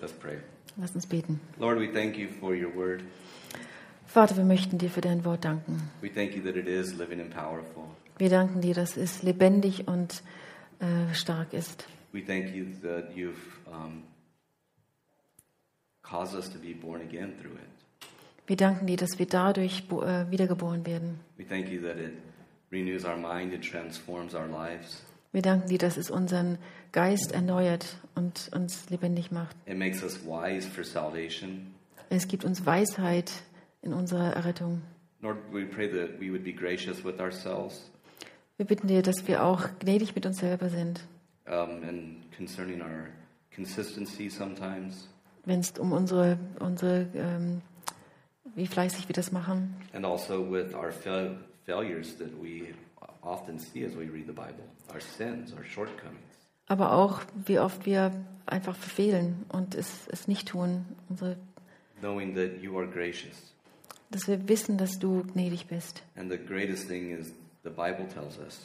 Let's pray. Lasst uns beten. Lord, we thank you for your word. Vater, wir möchten dir für dein Wort danken. We thank you that it is living and powerful. Wir danken dir, dass es lebendig und äh, stark ist. We thank you that you've um, caused us to be born again through it. Wir danken dir, dass wir dadurch äh, wiedergeboren werden. We thank you that it renews our mind, it transforms our lives, Wir danken dir, dass es unseren Geist erneuert und uns lebendig macht. it makes us wise for salvation. Es gibt uns Weisheit in unserer Errettung. Lord, we pray that we would be gracious with ourselves Wir bitten dir, dass wir auch gnädig mit uns selber sind, um, and concerning our consistency sometimes, wenn es um unsere, unsere ähm, wie fleißig wir das machen, and also with our fail- failures that we often see as we read the Bible, our sins, our shortcomings. aber auch wie oft wir einfach verfehlen und es, es nicht tun. Unsere, Knowing that you are gracious. dass wir wissen, dass du gnädig bist. And the greatest thing is the Bible tells us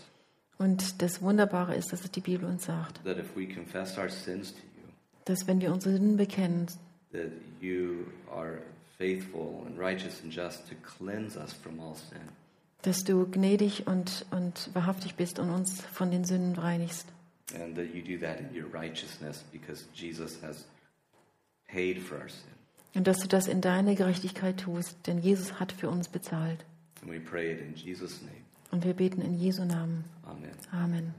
Und das Wunderbare ist, dass es die Bibel uns sagt, that if we confess our sins to you, dass wenn wir unsere Sünden bekennen, that you are faithful and righteous and just to cleanse us from all sin. Dass du gnädig und, und wahrhaftig bist und uns von den Sünden reinigst. And that you do that in your righteousness because Jesus has paid for our sin. Und dass du das in deiner Gerechtigkeit tust, denn Jesus hat für uns bezahlt. And we pray it in Jesus' name. Und wir beten in Jesu Namen. Amen. Amen.